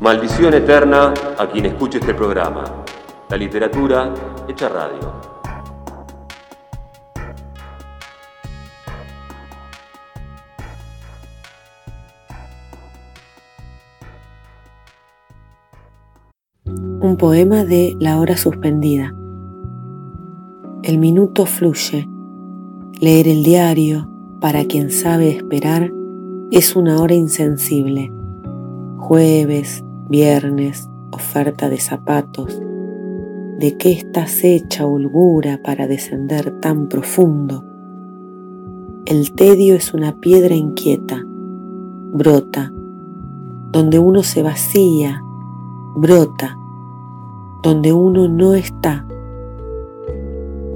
Maldición eterna a quien escuche este programa. La literatura hecha radio. Un poema de La hora suspendida. El minuto fluye. Leer el diario, para quien sabe esperar, es una hora insensible. Jueves, viernes, oferta de zapatos. ¿De qué estás hecha, holgura, para descender tan profundo? El tedio es una piedra inquieta, brota, donde uno se vacía, brota, donde uno no está.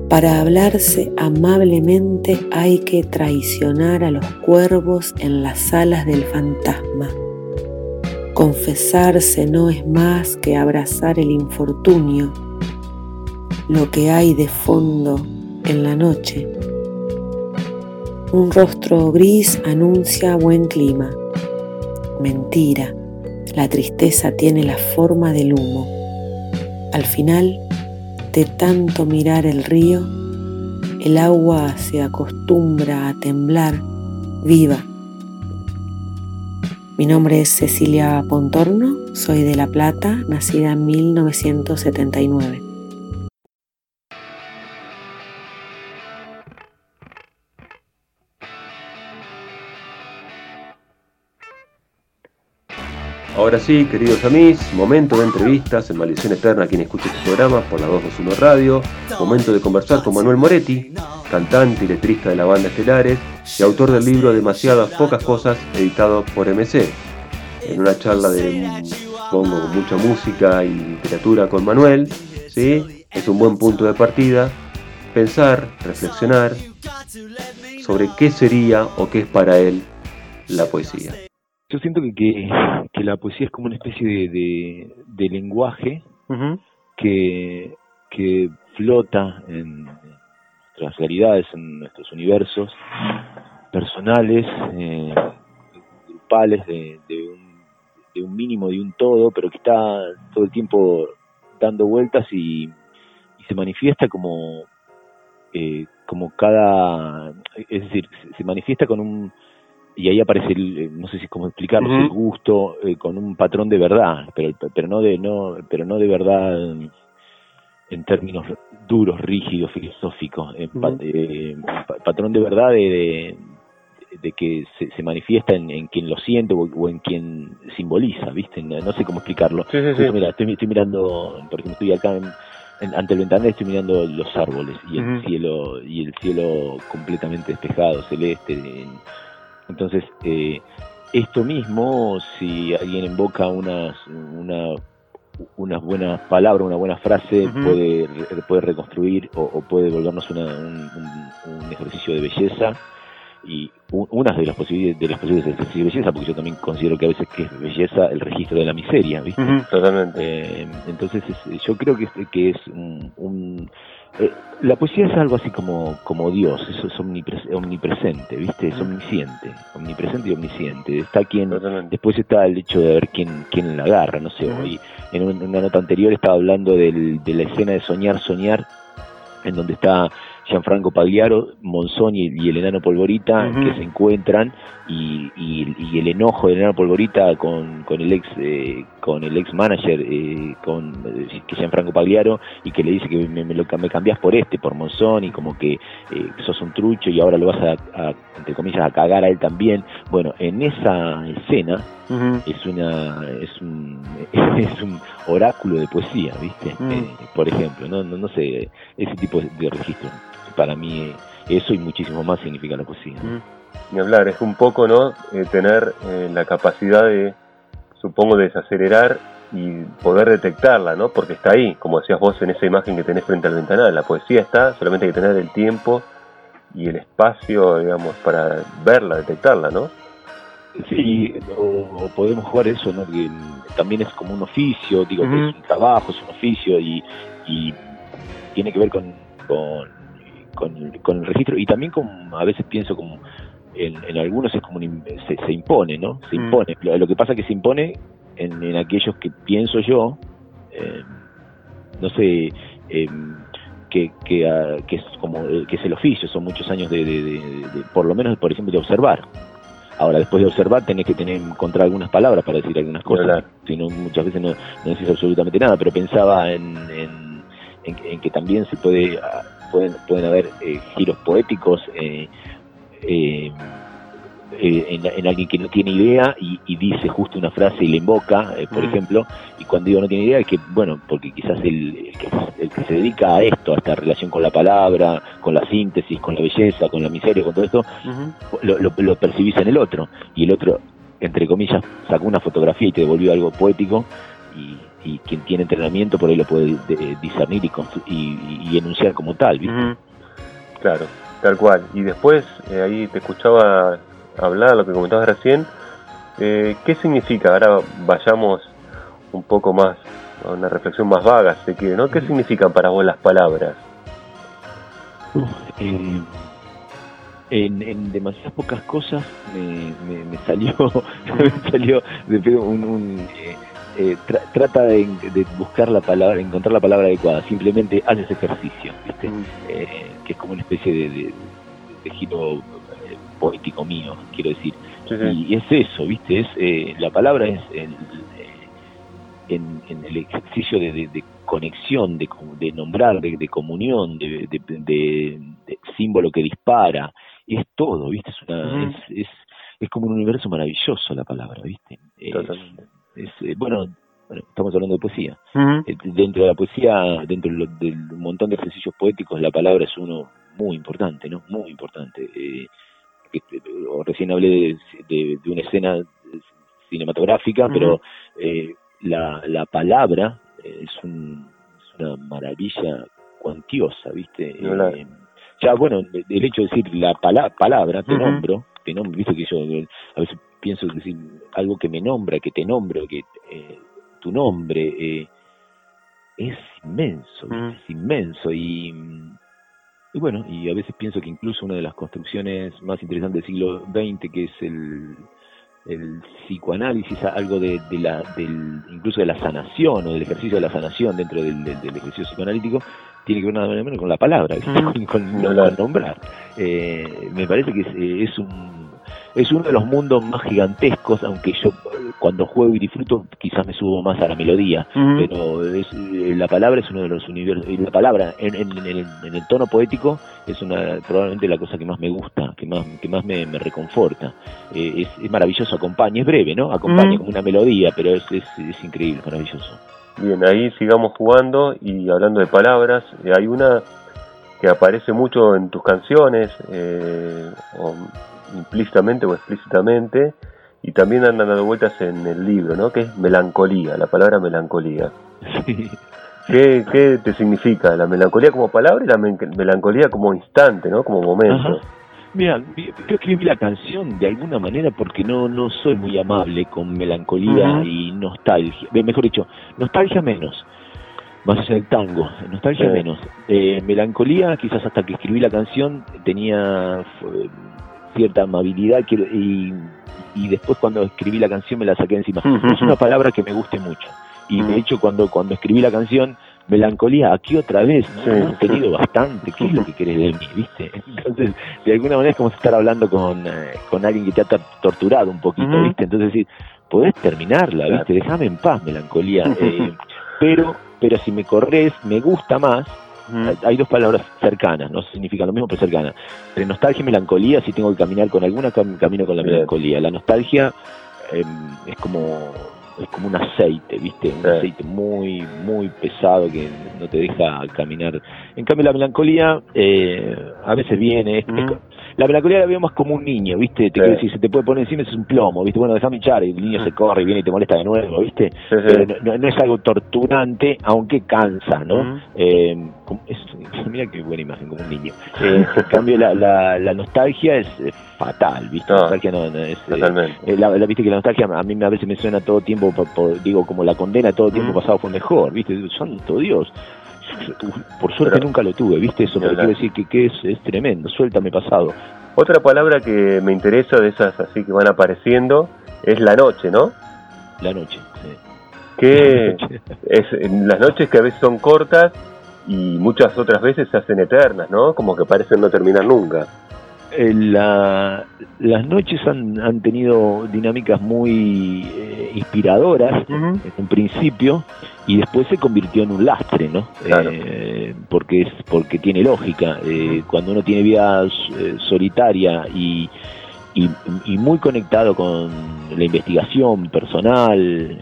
Para hablarse amablemente hay que traicionar a los cuervos en las alas del fantasma. Confesarse no es más que abrazar el infortunio, lo que hay de fondo en la noche. Un rostro gris anuncia buen clima. Mentira, la tristeza tiene la forma del humo. Al final, de tanto mirar el río, el agua se acostumbra a temblar viva mi nombre es Cecilia Pontorno, soy de La Plata, nacida en 1979. Ahora sí, queridos amigos, momento de entrevistas en Maldición Eterna quien escucha este programa por la 221 Radio. Momento de conversar con Manuel Moretti, cantante y letrista de la banda Estelares y autor del libro Demasiadas Pocas Cosas, editado por MC. En una charla de, pongo, mucha música y literatura con Manuel, ¿sí? es un buen punto de partida pensar, reflexionar sobre qué sería o qué es para él la poesía. Yo siento que, que, la poesía es como una especie de, de, lenguaje que, que flota en, nuestras realidades, en nuestros universos personales, eh, grupales, de, un, de un mínimo, de un todo, pero que está todo el tiempo dando vueltas y, se manifiesta como, eh, como cada, es decir, se manifiesta con un, y ahí aparece el, no sé si es como explicarlo, el gusto eh, con un patrón de verdad, pero, pero no de, no, pero no de verdad en términos duros, rígidos, filosóficos, eh, patrón de verdad de, de, que se, manifiesta en, quien lo siente o, en quien simboliza, ¿viste? No, sé cómo explicarlo. Mira, estoy, estoy, mirando, porque estoy acá ante el ventanal, estoy mirando los árboles y el cielo y el cielo completamente despejado, celeste. Entonces, eh, esto mismo, si alguien invoca unas, una unas buenas palabras, una buena frase puede, puede reconstruir o, puede volvernos un, un, ejercicio de belleza y una de las posibilidades de las posibilidades de ejercicio de belleza, porque yo también considero que a veces que es belleza el registro de la miseria, ¿viste? totalmente. Eh, entonces yo creo que, que es un, eh, la poesía es algo así como, como Dios, eso es omnipresente, ¿viste? Es omnisciente, omnipresente y omnisciente. Está quien, después está el hecho de ver quién, quién la agarra, no sé, hoy en una nota anterior estaba hablando del, de la escena de Soñar, Soñar, en donde está Gianfranco Pagliaro, Monzón y, el enano Polvorita que se encuentran y, el enojo del enano Polvorita con, con el ex eh, con el ex manager eh, con eh, que Gianfranco Pagliaro y que le dice que me, me, lo, me cambias por este por Monzón y como que sos un trucho y ahora lo vas a, entre comillas a cagar a él también. Bueno en esa escena es una es un es un oráculo de poesía viste por ejemplo no, no no sé ese tipo de registro para mí eso y muchísimo más significa la poesía. Y hablar, es un poco, ¿no? Eh, tener eh, la capacidad de, supongo, de desacelerar y poder detectarla, ¿no? Porque está ahí, como decías vos en esa imagen que tenés frente al ventanal. La poesía está, solamente hay que tener el tiempo y el espacio, digamos, para verla, detectarla, ¿no? Sí, o, podemos jugar eso, ¿no? Que también es como un oficio, digo, que es un trabajo, es un oficio y, y tiene que ver con con, con el registro y también como a veces pienso como en, en algunos es como se, se, impone, ¿no? Se mm. impone. Lo, que pasa es que se impone en, aquellos que pienso yo, no sé, que, ah, que, es como que es el oficio, son muchos años de, por lo menos, por ejemplo, de observar. Ahora, después de observar, tenés que tener encontrar algunas palabras para decir algunas cosas. Si no, muchas veces no, no decís absolutamente nada, pero pensaba en, en, que también se puede ah, pueden, pueden haber eh, giros poéticos eh, eh, en, alguien que no tiene idea y, dice justo una frase y le invoca, por mm. ejemplo, y cuando digo no tiene idea es que, bueno, porque quizás el, el, que, se dedica a esto, a esta relación con la palabra, con la síntesis, con la belleza, con la miseria, con todo esto, lo, lo, percibís en el otro, y el otro, entre comillas, sacó una fotografía y te devolvió algo poético, y, quien tiene entrenamiento por ahí lo puede discernir y, y, enunciar como tal, Claro, tal cual. Y después, eh, ahí te escuchaba hablar, lo que comentabas recién, eh, ¿qué significa? Ahora vayamos un poco más a una reflexión más vaga, sé que, ¿no? ¿Qué significan para vos las palabras? en, en, demasiadas pocas cosas me, me, salió me salió de un, un eh, eh, trata de, buscar la palabra, encontrar la palabra adecuada. Simplemente haces ejercicio, ¿viste? Mm. que es como una especie de, de giro poético mío, quiero decir. Y es eso, ¿viste? es eh, La palabra es el, eh, en, el ejercicio de, conexión, de, de nombrar, de, comunión, de, símbolo que dispara, es todo, ¿viste? Es, una, es, es, como un universo maravilloso la palabra, ¿viste? Es, eh, bueno, estamos hablando de poesía. Dentro de la poesía, dentro del montón de ejercicios poéticos, la palabra es uno muy importante, ¿no? Muy importante. Eh, o recién hablé de, una escena cinematográfica, pero eh, la, la palabra es, un, una maravilla cuantiosa, ¿viste? Eh, ya, bueno, el hecho de decir la palabra, te nombro, te nombro, ¿viste? Que yo a veces pienso decir algo que me nombra, que te nombro, que eh, tu nombre es inmenso, es inmenso y y bueno, y a veces pienso que incluso una de las construcciones más interesantes del siglo XX, que es el, el psicoanálisis, algo de, la, del, incluso de la sanación o del ejercicio de la sanación dentro del, ejercicio psicoanalítico, tiene que ver nada menos con la palabra, con, con, nombrar. Eh, me parece que es, es un es uno de los mundos más gigantescos, aunque yo cuando juego y disfruto quizás me subo más a la melodía, pero es, eh, la palabra es uno de los universos, y la palabra en, el, tono poético es una probablemente la cosa que más me gusta, que más que más me, reconforta. Eh, es, maravilloso, acompaña, es breve, ¿no? Acompaña como una melodía, pero es, es, increíble, maravilloso. Bien, ahí sigamos jugando y hablando de palabras, eh, hay una que aparece mucho en tus canciones, o implícitamente o explícitamente, y también andan dando vueltas en el libro, ¿no? Que es melancolía, la palabra melancolía. ¿Qué, ¿Qué, te significa la melancolía como palabra y la melancolía como instante, ¿no? Como momento. Mira, yo escribí la canción de alguna manera porque no no soy muy amable con melancolía y nostalgia. Mejor dicho, nostalgia menos. Más allá del tango, nostalgia menos. Eh, melancolía, quizás hasta que escribí la canción tenía cierta amabilidad y, y después cuando escribí la canción me la saqué encima. Es una palabra que me guste mucho. Y de hecho cuando, cuando escribí la canción, melancolía, aquí otra vez, ¿no? he tenido bastante, ¿qué es lo que querés de mí? ¿Viste? Entonces, de alguna manera es como estar hablando con, eh, con alguien que te ha torturado un poquito, ¿viste? Entonces decir, podés terminarla, ¿viste? Déjame en paz, melancolía. Eh, pero, pero si me corres, me gusta más hay dos palabras cercanas, no significan lo mismo, pero cercanas. Entre nostalgia y melancolía, si tengo que caminar con alguna, camino con la melancolía. La nostalgia em, es como es como un aceite, ¿viste? Un aceite muy, muy pesado que no te deja caminar. En cambio, la melancolía eh, a veces viene, la melancolía la vemos como un niño, ¿viste? Te quiero decir, se te puede poner encima, es un plomo, ¿viste? Bueno, déjame echar, y el niño se corre y viene y te molesta de nuevo, ¿viste? Pero no, es algo torturante, aunque cansa, ¿no? eh, es, mira qué buena imagen, como un niño. Eh, en cambio, la, la, la nostalgia es fatal, ¿viste? La nostalgia no, es... Eh, eh, la, viste que la nostalgia a mí a veces me suena todo tiempo, digo, como la condena todo tiempo pasado fue mejor, ¿viste? Santo Dios por suerte nunca lo tuve, ¿viste? Eso, pero quiero decir que, que es, es tremendo, suéltame pasado. Otra palabra que me interesa de esas así que van apareciendo es la noche, ¿no? La noche, Que es en las noches que a veces son cortas y muchas otras veces se hacen eternas, ¿no? Como que parecen no terminar nunca. Eh, la, las noches han, han, tenido dinámicas muy eh, inspiradoras en un principio y después se convirtió en un lastre, ¿no? Eh, porque es porque tiene lógica. cuando uno tiene vida solitaria y, y, muy conectado con la investigación personal,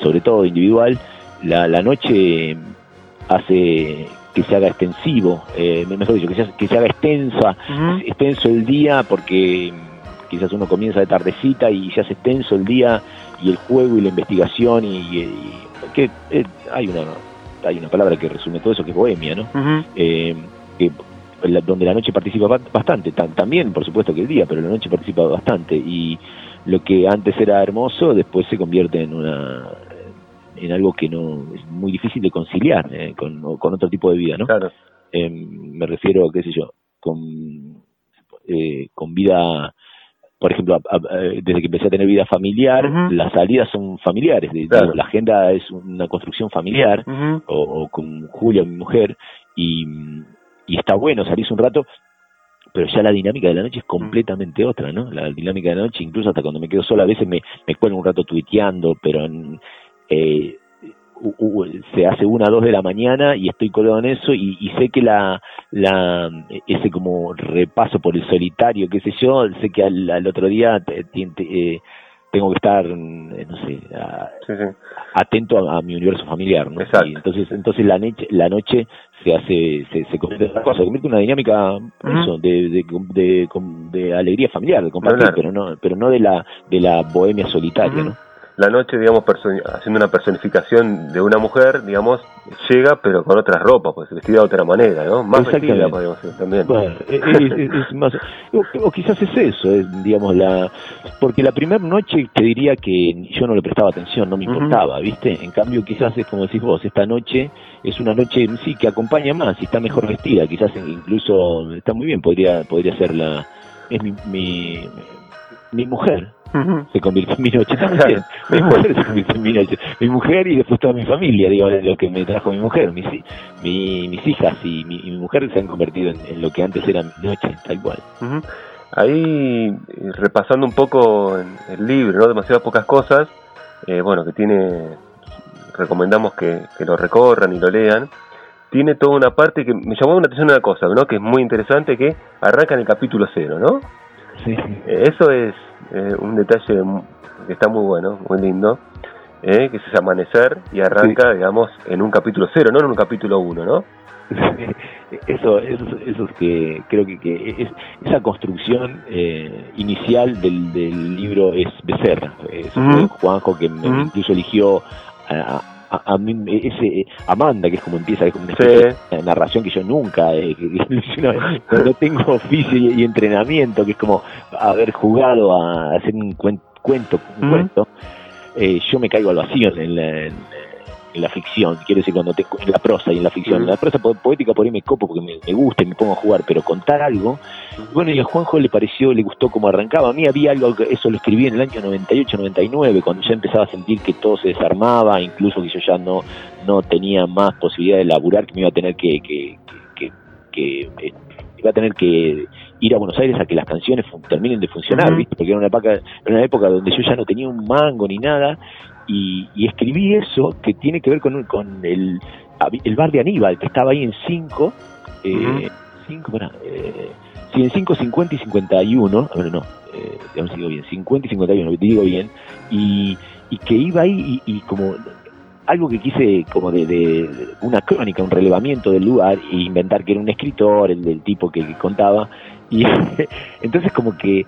sobre todo individual, la, la noche hace que se haga extensivo, eh, mejor dicho, que se, que se haga extensa, extenso el día, porque quizás uno comienza de tardecita y se hace extenso el día y el juego y la investigación y, que eh, hay una hay una palabra que resume todo eso que es bohemia, ¿no? Eh, donde la noche participa bastante, también por supuesto que el día, pero la noche participa bastante y lo que antes era hermoso después se convierte en una en algo que no es muy difícil de conciliar eh, con, con, otro tipo de vida, ¿no? Claro. Eh, me refiero, qué sé yo, con, eh, con vida, por ejemplo, desde que empecé a tener vida familiar, las salidas son familiares, la agenda es una construcción familiar, o, con Julia, mi mujer, y, y está bueno salirse un rato, pero ya la dinámica de la noche es completamente otra, ¿no? La dinámica de la noche, incluso hasta cuando me quedo sola, a veces me, me cuelgo un rato tuiteando, pero en, eh, se hace una o dos de la mañana y estoy colgado en eso y, sé que la, la ese como repaso por el solitario, qué sé yo, sé que al, otro día eh, tengo que estar, eh, no sé, atento a, mi universo familiar, ¿no? entonces, entonces la noche, la noche se hace, se, se convierte en una cosa, se convierte en una dinámica eso, de, de, de, alegría familiar, de compartir, pero no, pero no de la, de la bohemia solitaria, ¿no? La noche, digamos, haciendo una personificación de una mujer, digamos, llega pero con otras ropas, pues vestida de otra manera, ¿no? Más vestida, podemos decir, también. Bueno, es, más, o, quizás es eso, digamos, la porque la primera noche te diría que yo no le prestaba atención, no me importaba, ¿viste? En cambio, quizás es como decís vos, esta noche es una noche, sí, que acompaña más y está mejor vestida, quizás incluso está muy bien, podría podría ser la... es mi, mi, mi mujer, se convirtió en mi noche también. Mi mujer se convirtió en mi noche. Mi mujer y después toda mi familia, digo, lo que me trajo mi mujer. Mis, mis hijas y mi, mujer se han convertido en, lo que antes era mi noche, tal cual. Ahí, repasando un poco el libro, ¿no? Demasiadas pocas cosas, eh, bueno, que tiene, recomendamos que, lo recorran y lo lean tiene toda una parte que me llamó la atención una cosa, ¿no? Que es muy interesante, que arranca en el capítulo cero, ¿no? Sí. Eso es eh, un detalle que está muy bueno, muy lindo, eh, que es amanecer y arranca, digamos, en un capítulo cero, no en un capítulo uno, ¿no? eso, eso, eso es que creo que, que es, esa construcción eh, inicial del, del libro es Becerra. Eso Juanjo que incluso eligió a, a, mí ese Amanda que es como empieza es como una narración que yo nunca eh, no, tengo oficio y, entrenamiento que es como haber jugado a hacer un cuento un cuento eh, yo me caigo al vacío en, la, en la ficción, quiero decir, cuando te, en la prosa y en la ficción. En la prosa poética por ahí me copo porque me, gusta y me pongo a jugar, pero contar algo. Bueno, y a Juanjo le pareció, le gustó cómo arrancaba. A mí había algo, que eso lo escribí en el año 98, 99, cuando ya empezaba a sentir que todo se desarmaba, incluso que yo ya no, no tenía más posibilidad de laburar, que me iba a tener que, que, que, que eh, iba a tener que ir a Buenos Aires a que las canciones terminen de funcionar, ¿viste? Porque era una, época, era una época donde yo ya no tenía un mango ni nada y, escribí eso que tiene que ver con, con el, el bar de Aníbal, que estaba ahí en 5, eh, eh, en 5, 50 y 51, bueno, no, eh, digo bien, 50 y 51, te digo bien, y, y que iba ahí y, como algo que quise como de, de, una crónica, un relevamiento del lugar e inventar que era un escritor, el del tipo que, que contaba, y entonces como que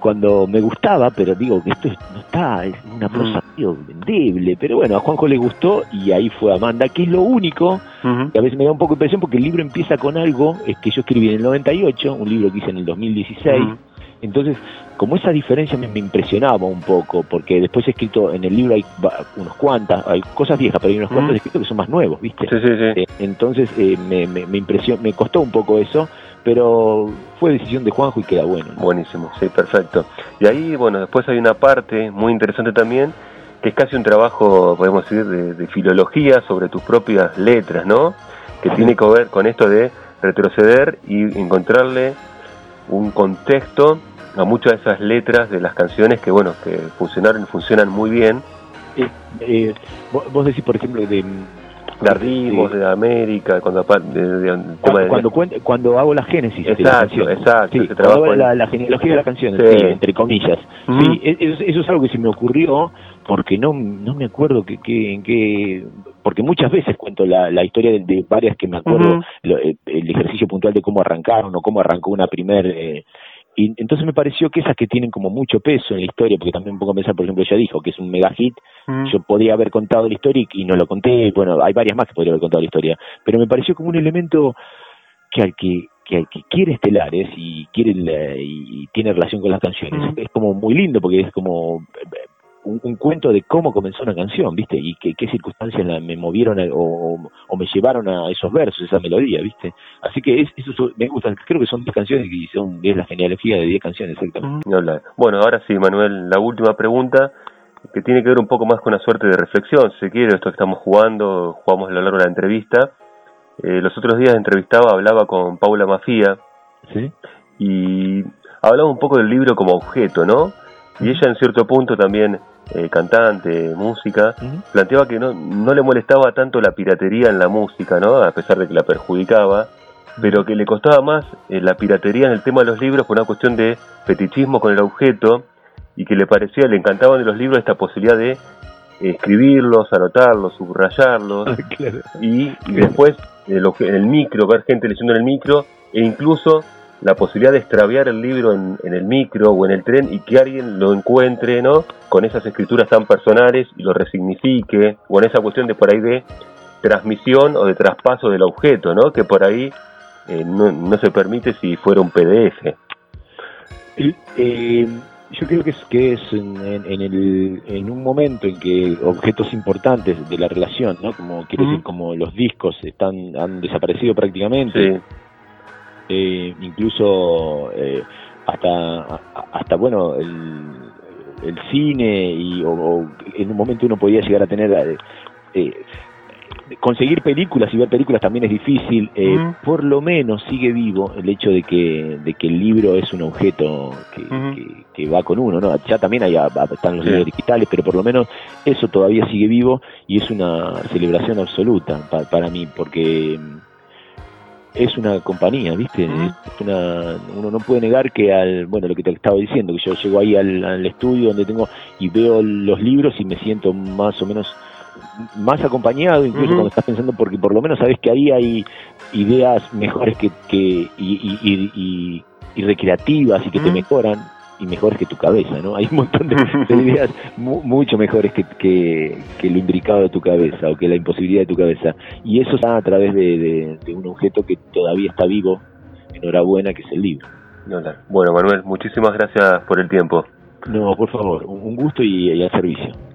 cuando me gustaba, pero digo que esto no está, es una prosa vendible, pero bueno, a Juanjo le gustó y ahí fue Amanda, que es lo único que a veces me da un poco de impresión porque el libro empieza con algo es que yo escribí en el 98, un libro que hice en el 2016, entonces como esa diferencia me, impresionaba un poco, porque después he escrito en el libro hay unos cuantas, hay cosas viejas, pero hay unos cuantos escritos que son más nuevos, ¿viste? Sí, sí, sí. Eh, entonces eh, me, me, me, me costó un poco eso, pero fue decisión de Juanjo y queda bueno. Buenísimo, sí, perfecto. Y ahí, bueno, después hay una parte muy interesante también, que es casi un trabajo, podemos decir, de, filología sobre tus propias letras, ¿no? Que tiene que ver con esto de retroceder y encontrarle un contexto a muchas de esas letras de las canciones que, bueno, que funcionaron funcionan muy bien. Eh, eh, vos decís, por ejemplo, de de de América, cuando cuando, cuando, hago la génesis exacto, de la canción. Exacto, la, genealogía de la canción, entre comillas. Sí, e, eso, es algo que se me ocurrió porque no no me acuerdo que, que en qué porque muchas veces cuento la, la historia de, varias que me acuerdo eh, el ejercicio puntual de cómo arrancaron o cómo arrancó una primer eh, y entonces me pareció que esas que tienen como mucho peso en la historia, porque también un poco pensar, por ejemplo, ella dijo que es un mega hit, mm. yo podría haber contado la historia y, no lo conté, bueno, hay varias más que podría haber contado la historia, pero me pareció como un elemento que al que, que, al que quiere estelares y quiere y tiene relación con las canciones, mm. es como muy lindo porque es como un, cuento de cómo comenzó una canción, ¿viste? Y qué, qué circunstancias me movieron o, me llevaron a esos versos, esa melodía, ¿viste? Así que es, eso me gusta, creo que son 10 canciones y son, es la genealogía de 10 canciones, exactamente. Bueno, ahora sí, Manuel, la última pregunta que tiene que ver un poco más con una suerte de reflexión, si quiere, esto que estamos jugando, jugamos a lo largo de la entrevista. Eh, los otros días entrevistaba, hablaba con Paula Mafía, ¿Sí? y hablaba un poco del libro como objeto, ¿no? Y ella en cierto punto también eh, cantante, música, planteaba que no, no le molestaba tanto la piratería en la música, ¿no? A pesar de que la perjudicaba, pero que le costaba más eh, la piratería en el tema de los libros por una cuestión de fetichismo con el objeto y que le parecía, le encantaban de los libros esta posibilidad de escribirlos, anotarlos, subrayarlos y, después en el micro, ver gente leyendo en el micro e incluso la posibilidad de extraviar el libro en, el micro o en el tren y que alguien lo encuentre, ¿no? Con esas escrituras tan personales y lo resignifique, o en esa cuestión de por ahí de transmisión o de traspaso del objeto, ¿no? Que por ahí eh, no, se permite si fuera un PDF. Eh, yo creo que es que es en, el, en un momento en que objetos importantes de la relación, ¿no? Como quiere decir, como los discos están han desaparecido prácticamente. Eh, incluso eh, hasta, hasta bueno, el, el cine y o, en un momento uno podía llegar a tener eh, eh, conseguir películas y ver películas también es difícil por lo menos sigue vivo el hecho de que de que el libro es un objeto que, que, va con uno no ya también hay, están los libros digitales pero por lo menos eso todavía sigue vivo y es una celebración absoluta para mí porque es una compañía, ¿viste? una, uno no puede negar que al, bueno, lo que te estaba diciendo, que yo llego ahí al, estudio donde tengo y veo los libros y me siento más o menos más acompañado, incluso cuando estás pensando, porque por lo menos sabes que ahí hay ideas mejores que, que y, y, y, recreativas y que te mejoran y mejores que tu cabeza, ¿no? Hay un montón de, ideas mucho mejores que, que, lo imbricado de tu cabeza o que la imposibilidad de tu cabeza. Y eso está a través de, un objeto que todavía está vivo, enhorabuena, que es el libro. Bueno, Manuel, muchísimas gracias por el tiempo. No, por favor, un gusto y, y al servicio.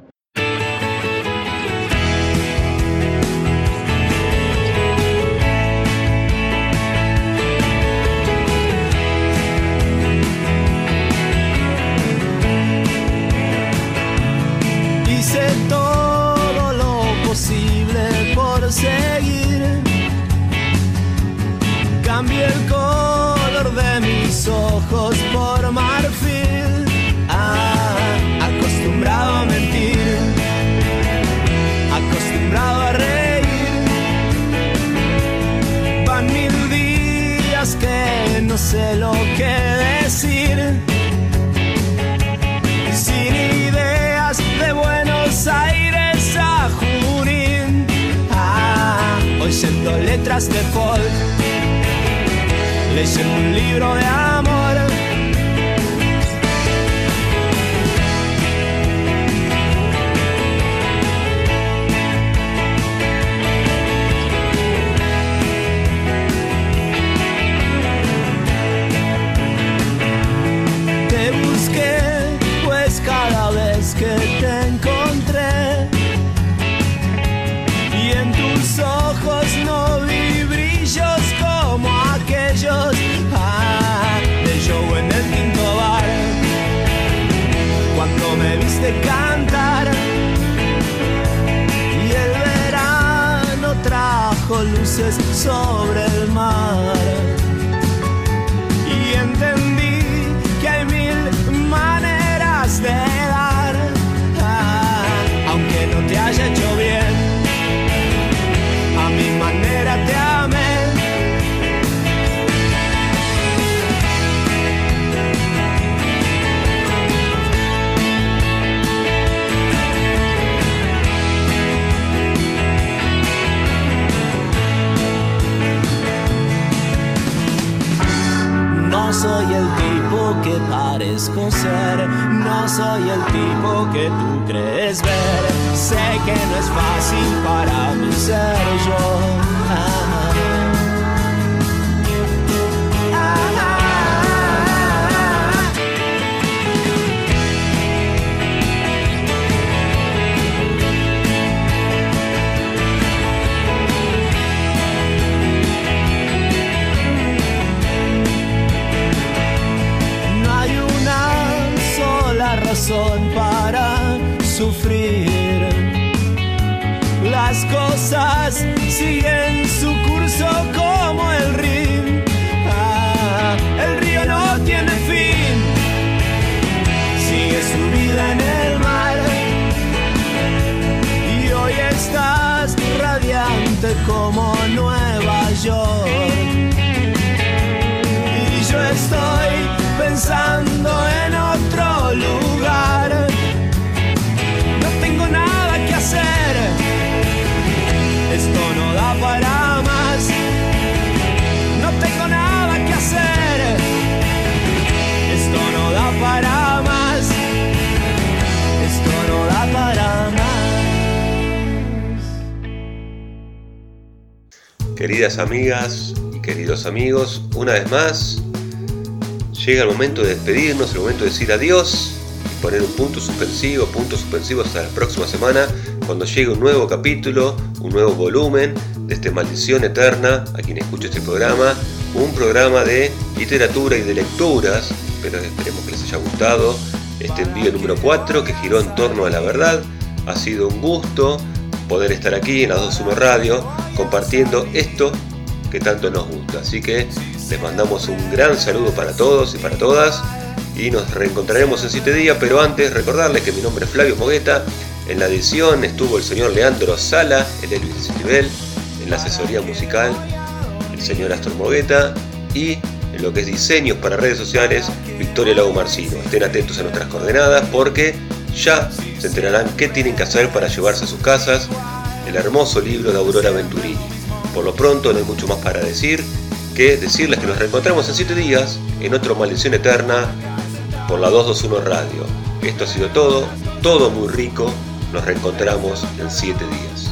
Que tú crees ver. Sé que no es fácil para mí ser yo. No hay una sola razón para cosas siguen su curso como el río. Ah, el río no tiene fin. Sigue su vida en el mar. Y hoy estás radiante como Nueva York. Queridas amigas y queridos amigos, una vez más llega el momento de despedirnos, el momento de decir adiós, poner un punto suspensivo, puntos suspensivos hasta la próxima semana, cuando llegue un nuevo capítulo, un nuevo volumen de este Maldición Eterna, a quien escucha este programa, un programa de literatura y de lecturas, pero esperemos que les haya gustado este envío número 4 que giró en torno a la verdad. Ha sido un gusto poder estar aquí en la 21 Radio compartiendo esto que tanto nos gusta. Así que les mandamos un gran saludo para todos y para todas y nos reencontraremos en 7 días, pero antes recordarles que mi nombre es Flavio Mogueta, en la edición estuvo el señor Leandro Sala, el Elvis Citibel, en la asesoría musical el señor Astor Mogueta y en lo que es diseños para redes sociales Victoria Lago Marcino. Estén atentos a nuestras coordenadas porque ya se enterarán qué tienen que hacer para llevarse a sus casas el hermoso libro de Aurora Venturini. Por lo pronto no hay mucho más para decir que decirles que nos reencontramos en 7 días en otro Maldición Eterna por la 221 Radio. Esto ha sido todo, todo muy rico. Nos reencontramos en 7 días.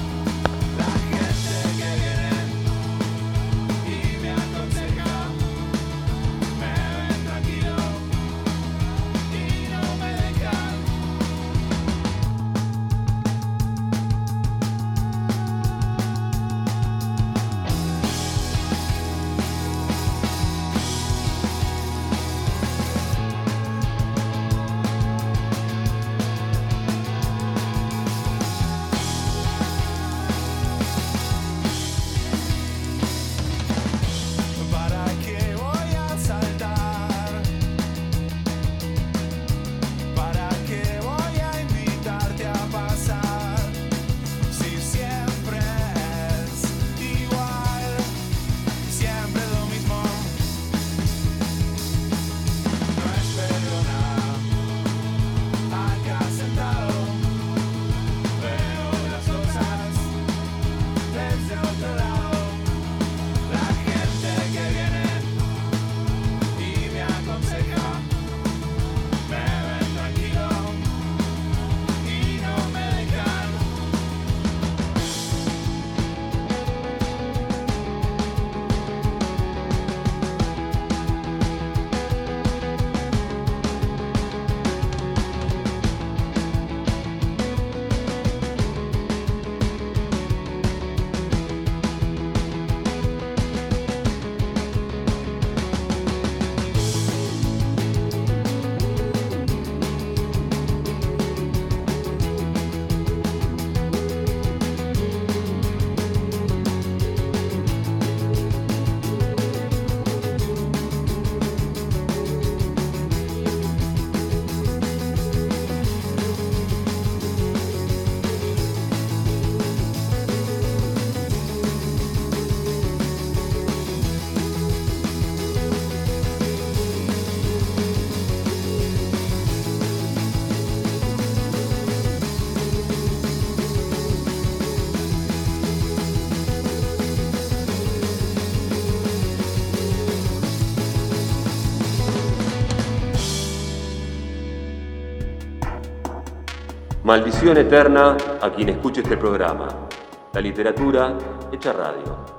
Maldición eterna a quien escuche este programa. La literatura hecha radio.